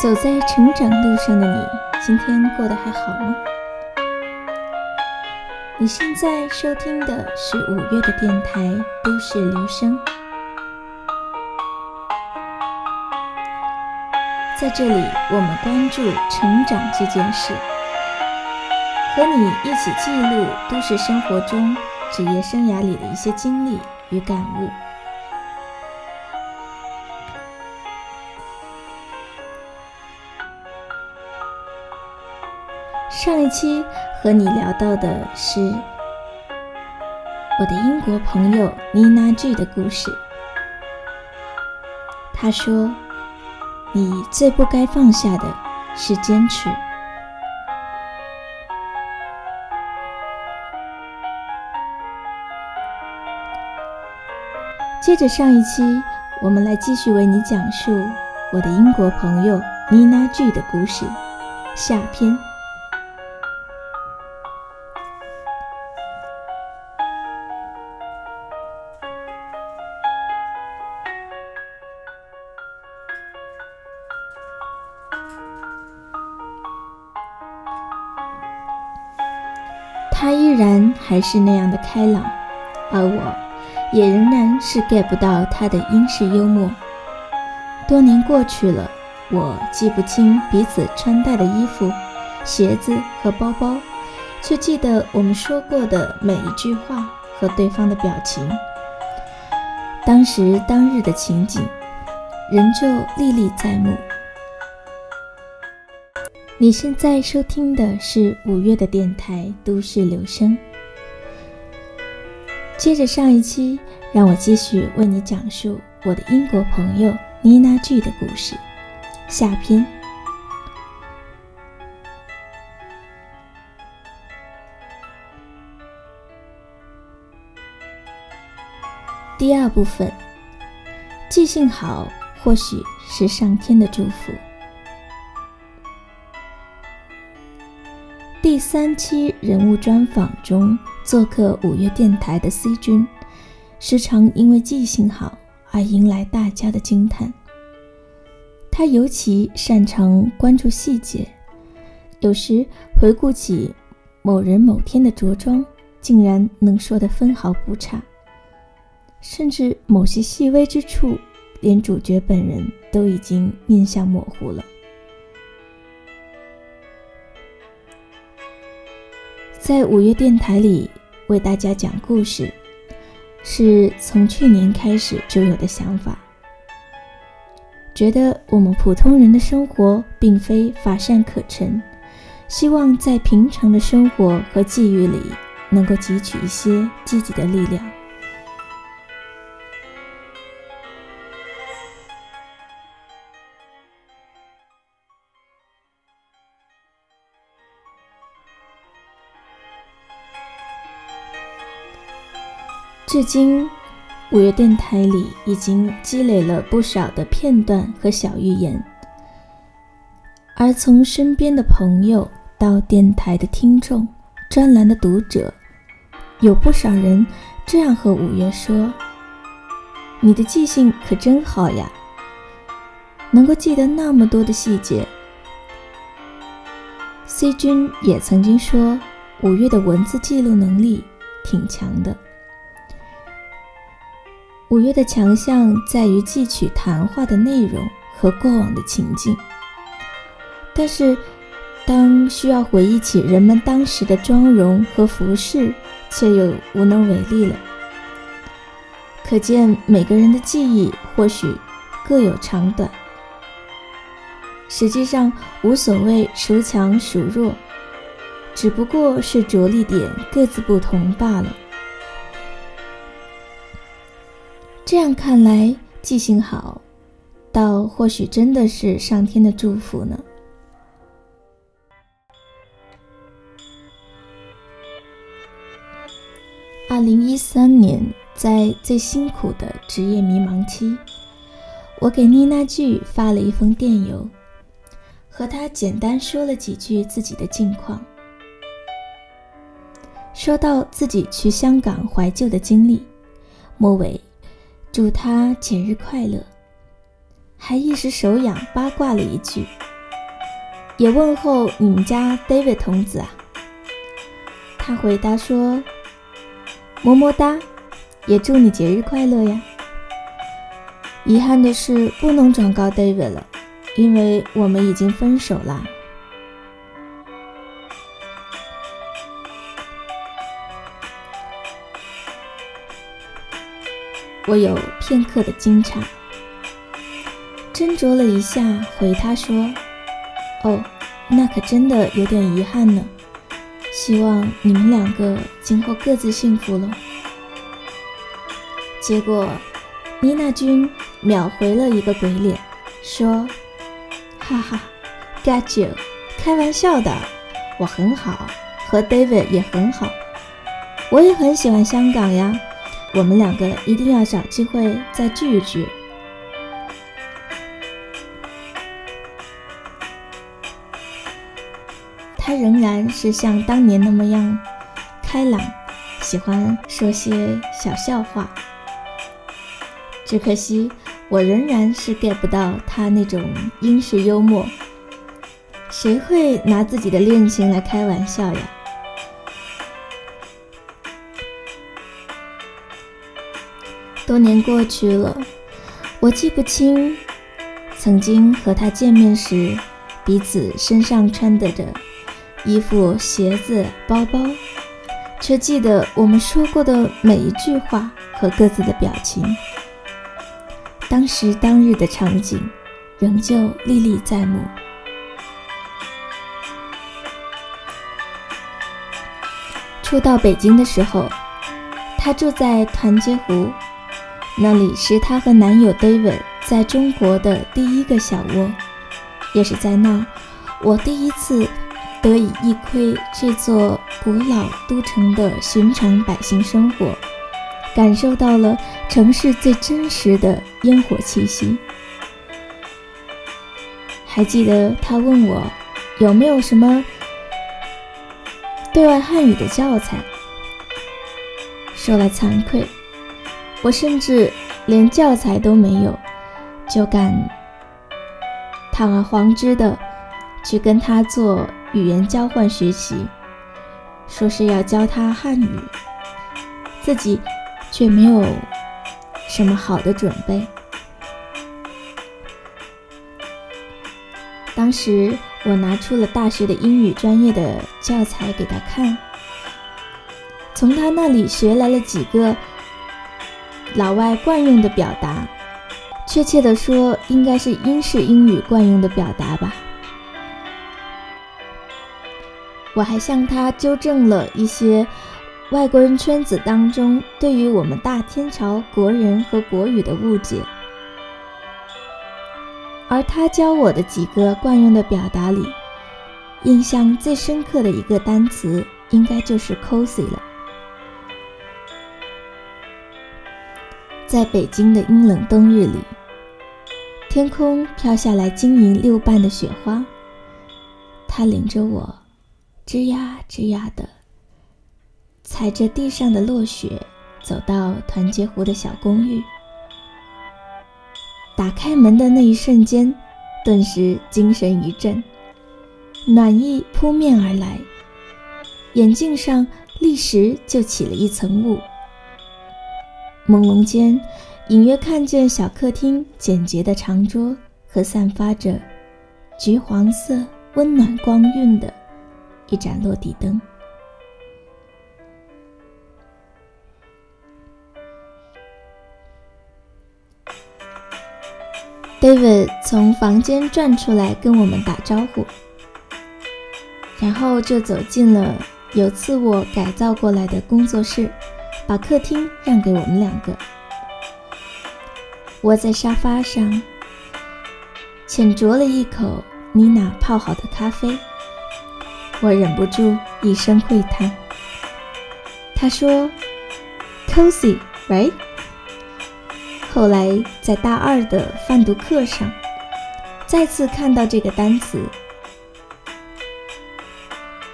走在成长路上的你，今天过得还好吗？你现在收听的是五月的电台《都市留声》，在这里我们关注成长这件事，和你一起记录都市生活中、职业生涯里的一些经历与感悟。上一期和你聊到的是我的英国朋友妮娜 G 的故事。她说：“你最不该放下的是坚持。”接着上一期，我们来继续为你讲述我的英国朋友妮娜 G 的故事下篇。还是那样的开朗，而我，也仍然是 get 不到他的英式幽默。多年过去了，我记不清彼此穿戴的衣服、鞋子和包包，却记得我们说过的每一句话和对方的表情。当时当日的情景，仍旧历历在目。你现在收听的是五月的电台《都市留声》。接着上一期，让我继续为你讲述我的英国朋友妮娜 G 的故事。下篇第二部分，记性好或许是上天的祝福。第三期人物专访中，做客五月电台的 C 君，时常因为记性好而迎来大家的惊叹。他尤其擅长关注细节，有时回顾起某人某天的着装，竟然能说得分毫不差，甚至某些细微之处，连主角本人都已经印象模糊了。在五月电台里为大家讲故事，是从去年开始就有的想法。觉得我们普通人的生活并非乏善可陈，希望在平常的生活和际遇里能够汲取一些积极的力量。至今，五月电台里已经积累了不少的片段和小寓言，而从身边的朋友到电台的听众、专栏的读者，有不少人这样和五月说：“你的记性可真好呀，能够记得那么多的细节。”C 君也曾经说，五月的文字记录能力挺强的。五月的强项在于记取谈话的内容和过往的情境，但是当需要回忆起人们当时的妆容和服饰，却又无能为力了。可见每个人的记忆或许各有长短，实际上无所谓孰强孰弱，只不过是着力点各自不同罢了。这样看来，记性好，倒或许真的是上天的祝福呢。二零一三年，在最辛苦的职业迷茫期，我给妮娜剧发了一封电邮，和她简单说了几句自己的近况，说到自己去香港怀旧的经历，末尾。祝他节日快乐，还一时手痒八卦了一句：“也问候你们家 David 童子啊。”他回答说：“么么哒，也祝你节日快乐呀。”遗憾的是，不能转告 David 了，因为我们已经分手啦。我有片刻的惊诧，斟酌了一下，回他说：“哦，那可真的有点遗憾呢。希望你们两个今后各自幸福了。”结果，妮娜君秒回了一个鬼脸，说：“哈哈，Got you，开玩笑的，我很好，和 David 也很好，我也很喜欢香港呀。”我们两个一定要找机会再聚一聚。他仍然是像当年那么样开朗，喜欢说些小笑话。只可惜我仍然是 get 不到他那种英式幽默。谁会拿自己的恋情来开玩笑呀？年过去了，我记不清曾经和他见面时彼此身上穿的的衣服、鞋子、包包，却记得我们说过的每一句话和各自的表情。当时当日的场景仍旧历历在目。初到北京的时候，他住在团结湖。那里是她和男友 David 在中国的第一个小窝，也是在那，我第一次得以一窥这座古老都城的寻常百姓生活，感受到了城市最真实的烟火气息。还记得他问我有没有什么对外汉语的教材，说来惭愧。我甚至连教材都没有，就敢堂而皇之的去跟他做语言交换学习，说是要教他汉语，自己却没有什么好的准备。当时我拿出了大学的英语专业的教材给他看，从他那里学来了几个。老外惯用的表达，确切的说，应该是英式英语惯用的表达吧。我还向他纠正了一些外国人圈子当中对于我们大天朝国人和国语的误解。而他教我的几个惯用的表达里，印象最深刻的一个单词，应该就是 “cozy” 了。在北京的阴冷冬日里，天空飘下来晶莹六瓣的雪花。他领着我，吱呀吱呀的踩着地上的落雪，走到团结湖的小公寓。打开门的那一瞬间，顿时精神一振，暖意扑面而来，眼镜上立时就起了一层雾。朦胧间，隐约看见小客厅简洁的长桌和散发着橘黄色温暖光晕的一盏落地灯。David 从房间转出来跟我们打招呼，然后就走进了有次我改造过来的工作室。把客厅让给我们两个，窝在沙发上，浅酌了一口妮娜泡好的咖啡，我忍不住一声喟叹。他说：“cozy，right？” 后来在大二的泛读课上，再次看到这个单词，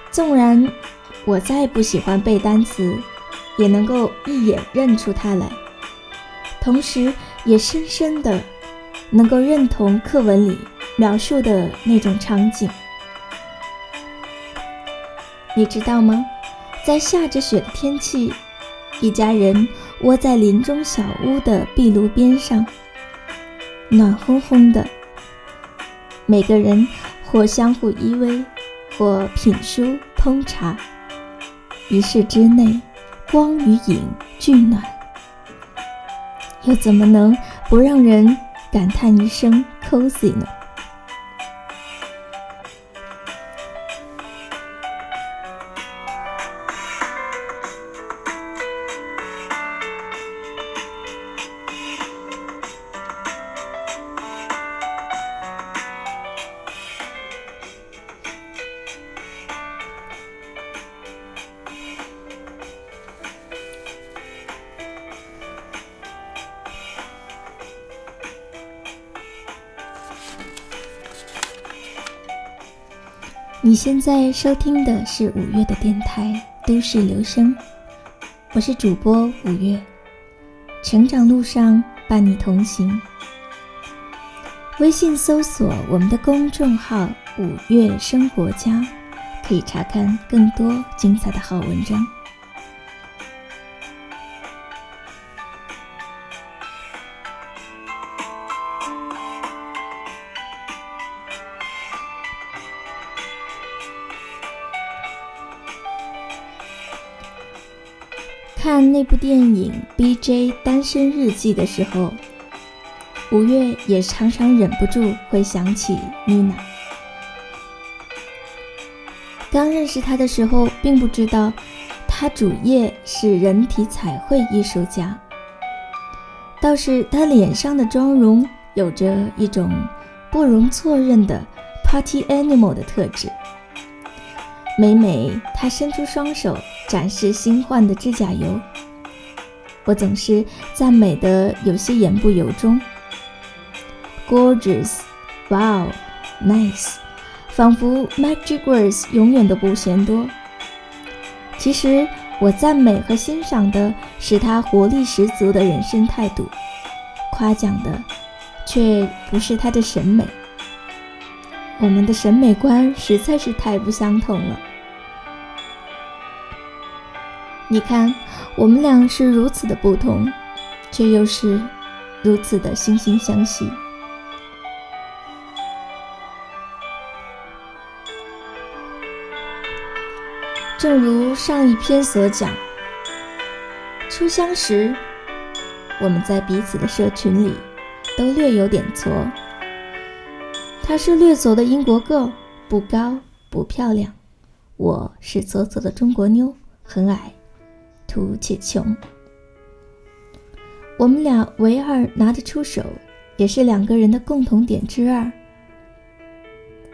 纵然我再不喜欢背单词。也能够一眼认出他来，同时也深深的能够认同课文里描述的那种场景，你知道吗？在下着雪的天气，一家人窝在林中小屋的壁炉边上，暖烘烘的。每个人或相互依偎，或品书烹茶，一室之内，光与影俱暖，又怎么能不让人感叹一声 cozy 呢？现在收听的是五月的电台《都市留声》，我是主播五月，成长路上伴你同行。微信搜索我们的公众号“五月生活家”，可以查看更多精彩的好文章。那部电影《B.J. 单身日记》的时候，五月也常常忍不住会想起妮娜。刚认识她的时候，并不知道她主业是人体彩绘艺术家，倒是她脸上的妆容有着一种不容错认的 Party Animal 的特质。每每他伸出双手展示新换的指甲油，我总是赞美的有些言不由衷。Gorgeous, wow, nice，仿佛 magic words 永远都不嫌多。其实我赞美和欣赏的是他活力十足的人生态度，夸奖的却不是他的审美。我们的审美观实在是太不相同了。你看，我们俩是如此的不同，却又是如此的惺惺相惜。正如上一篇所讲，初相识，我们在彼此的社群里都略有点挫。他是略矬的英国 girl，不高不漂亮；我是矬矬的中国妞，很矮。土且穷，我们俩唯二拿得出手，也是两个人的共同点之二，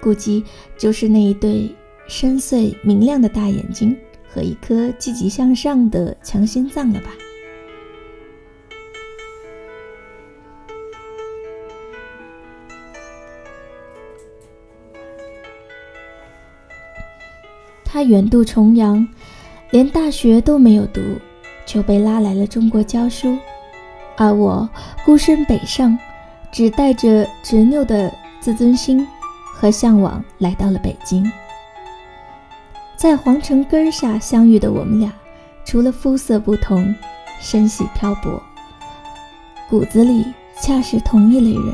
估计就是那一对深邃明亮的大眼睛和一颗积极向上的强心脏了吧？他远渡重洋。连大学都没有读，就被拉来了中国教书，而我孤身北上，只带着执拗的自尊心和向往来到了北京。在皇城根下相遇的我们俩，除了肤色不同，身系漂泊，骨子里恰是同一类人。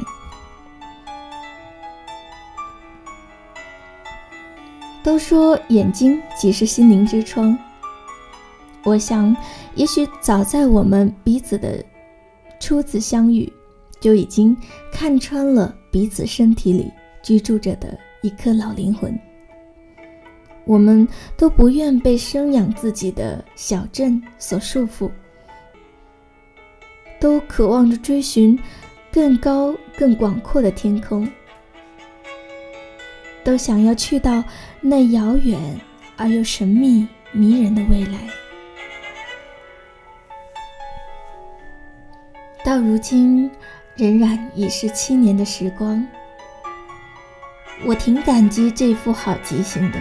都说眼睛即是心灵之窗。我想，也许早在我们彼此的初次相遇，就已经看穿了彼此身体里居住着的一颗老灵魂。我们都不愿被生养自己的小镇所束缚，都渴望着追寻更高、更广阔的天空，都想要去到那遥远而又神秘迷人的未来。到如今，仍然已是七年的时光。我挺感激这副好记性的，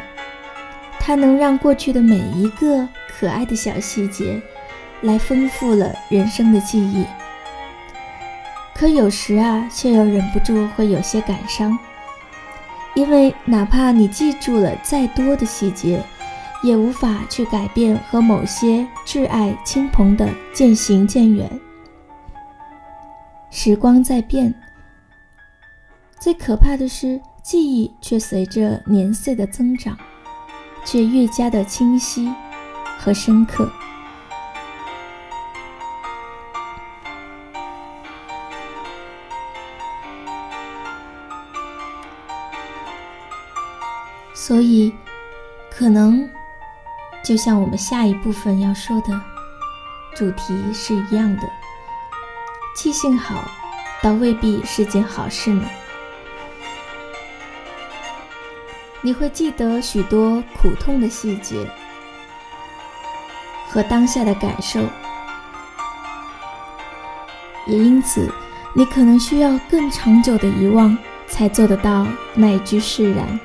它能让过去的每一个可爱的小细节，来丰富了人生的记忆。可有时啊，却又忍不住会有些感伤，因为哪怕你记住了再多的细节，也无法去改变和某些挚爱亲朋的渐行渐远。时光在变，最可怕的是，记忆却随着年岁的增长，却越加的清晰和深刻。所以，可能就像我们下一部分要说的主题是一样的，记性好，倒未必是件好事呢。你会记得许多苦痛的细节和当下的感受，也因此，你可能需要更长久的遗忘，才做得到那一句释然。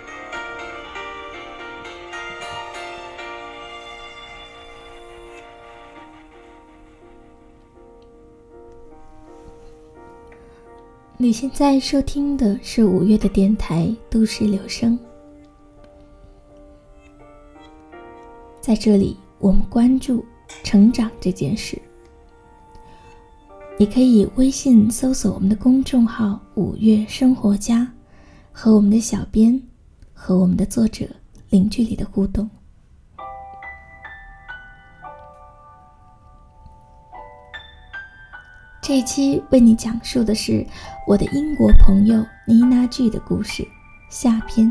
你现在收听的是五月的电台《都市留声》，在这里我们关注成长这件事。你可以微信搜索我们的公众号“五月生活家”，和我们的小编和我们的作者零距离的互动。这一期为你讲述的是我的英国朋友妮娜剧的故事下篇。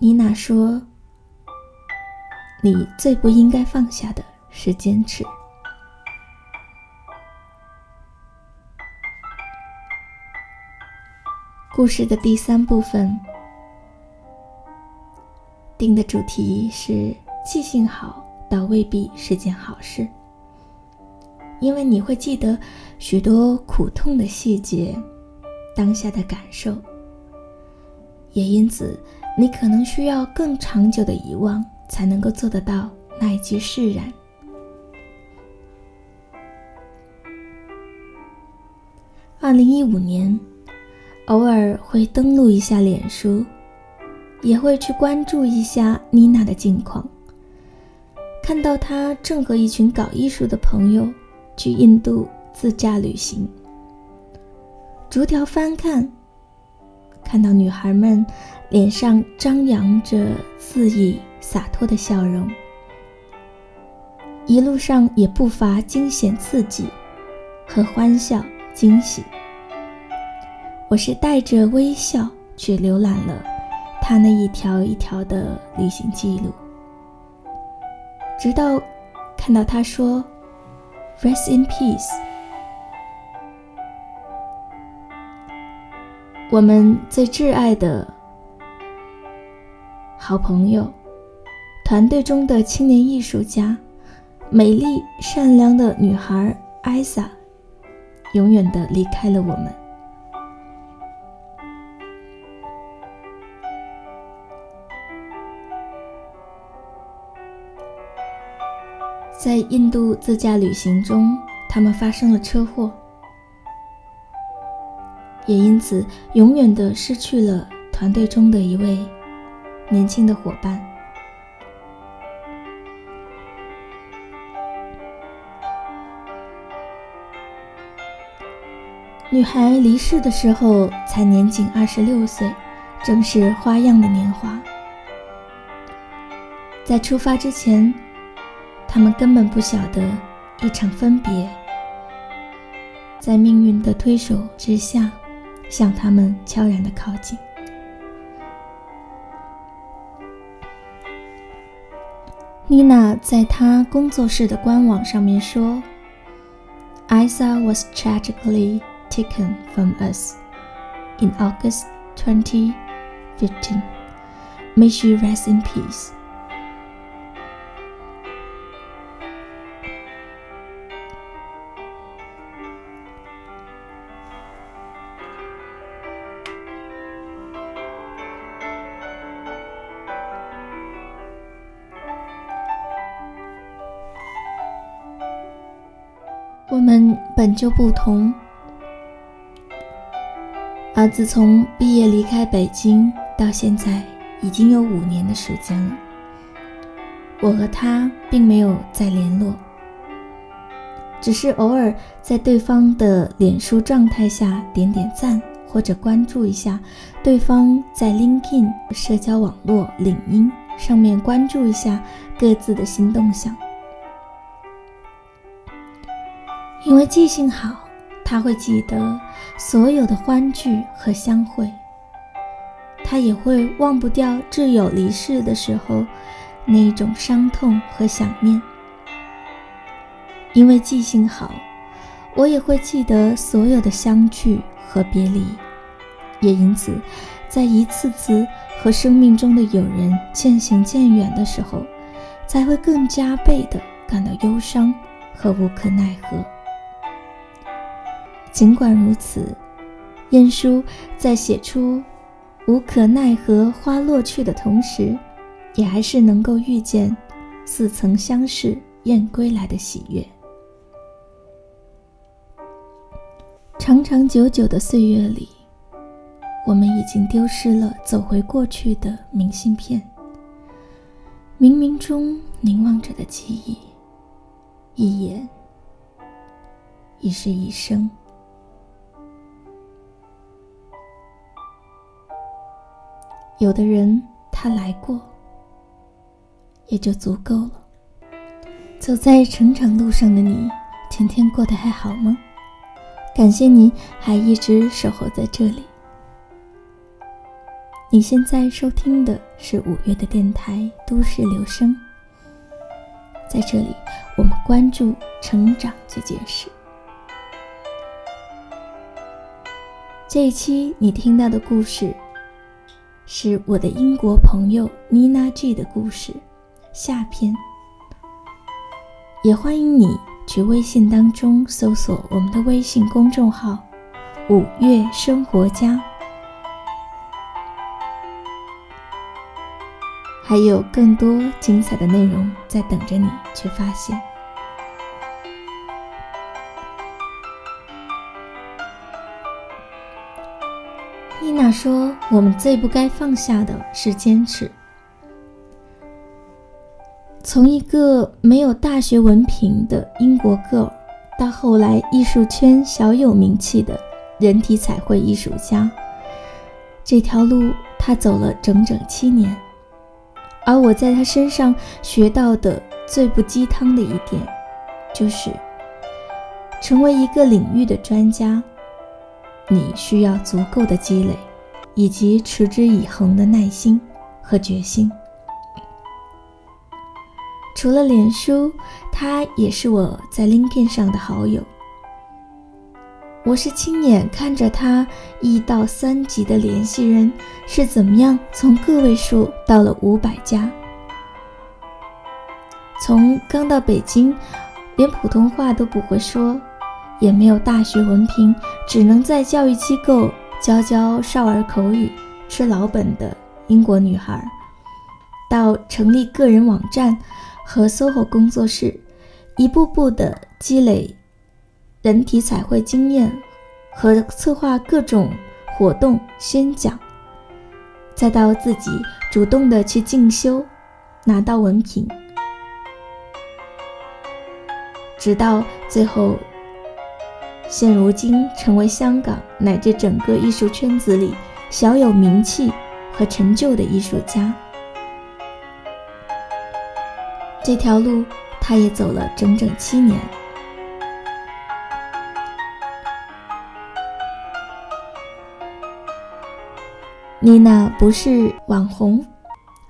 妮娜说：“你最不应该放下的是坚持。”故事的第三部分定的主题是：记性好，倒未必是件好事。因为你会记得许多苦痛的细节，当下的感受，也因此你可能需要更长久的遗忘，才能够做得到那一句释然。二零一五年，偶尔会登录一下脸书，也会去关注一下妮娜的近况，看到她正和一群搞艺术的朋友。去印度自驾旅行，逐条翻看，看到女孩们脸上张扬着肆意洒脱的笑容，一路上也不乏惊险刺激和欢笑惊喜。我是带着微笑去浏览了他那一条一条的旅行记录，直到看到他说。Rest in peace。我们最挚爱的好朋友，团队中的青年艺术家，美丽善良的女孩艾莎，永远的离开了我们。在印度自驾旅行中，他们发生了车祸，也因此永远的失去了团队中的一位年轻的伙伴。女孩离世的时候才年仅二十六岁，正是花样的年华。在出发之前。他们根本不晓得，一场分别，在命运的推手之下，向他们悄然的靠近。妮娜在她工作室的官网上面说：“Isa was tragically taken from us in August 2015. May she rest in peace.” 我们本就不同，而自从毕业离开北京到现在，已经有五年的时间了。我和他并没有再联络，只是偶尔在对方的脸书状态下点点赞，或者关注一下对方在 LinkedIn 社交网络领英上面关注一下各自的新动向。因为记性好，他会记得所有的欢聚和相会。他也会忘不掉挚友离世的时候那种伤痛和想念。因为记性好，我也会记得所有的相聚和别离，也因此，在一次次和生命中的友人渐行渐远的时候，才会更加倍的感到忧伤和无可奈何。尽管如此，晏殊在写出。无可奈何花落去的同时，也还是能够遇见似曾相识燕归来的喜悦。长长久久的岁月里，我们已经丢失了走回过去的明信片，冥冥中凝望着的记忆，一眼已是一生。有的人他来过，也就足够了。走在成长路上的你，今天过得还好吗？感谢你还一直守候在这里。你现在收听的是五月的电台《都市留声》，在这里我们关注成长这件事。这一期你听到的故事。是我的英国朋友妮娜 G 的故事，下篇。也欢迎你去微信当中搜索我们的微信公众号“五月生活家”，还有更多精彩的内容在等着你去发现。伊娜说：“我们最不该放下的是坚持。从一个没有大学文凭的英国 girl，到后来艺术圈小有名气的人体彩绘艺术家，这条路她走了整整七年。而我在她身上学到的最不鸡汤的一点，就是成为一个领域的专家。”你需要足够的积累，以及持之以恒的耐心和决心。除了脸书，他也是我在 LinkedIn 上的好友。我是亲眼看着他一到三级的联系人是怎么样从个位数到了五百家，从刚到北京，连普通话都不会说。也没有大学文凭，只能在教育机构教教少儿口语、吃老本的英国女孩，到成立个人网站和 SOHO 工作室，一步步的积累人体彩绘经验和策划各种活动宣讲，再到自己主动的去进修，拿到文凭，直到最后。现如今，成为香港乃至整个艺术圈子里小有名气和成就的艺术家，这条路他也走了整整七年。妮娜不是网红，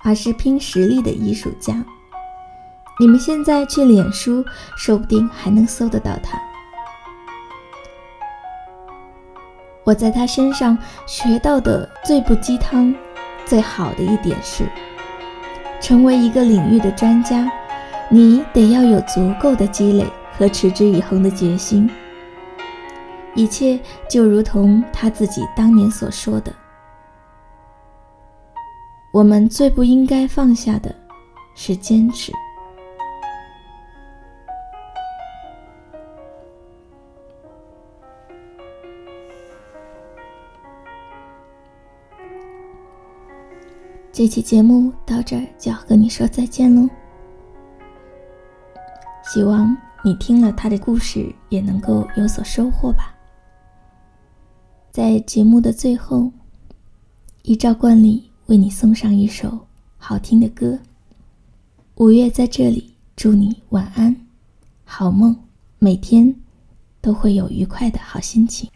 而是拼实力的艺术家。你们现在去脸书，说不定还能搜得到她。我在他身上学到的最不鸡汤、最好的一点是：成为一个领域的专家，你得要有足够的积累和持之以恒的决心。一切就如同他自己当年所说的：“我们最不应该放下的是坚持。”这期节目到这儿就要和你说再见喽，希望你听了他的故事也能够有所收获吧。在节目的最后，依照惯例为你送上一首好听的歌。五月在这里祝你晚安，好梦，每天都会有愉快的好心情。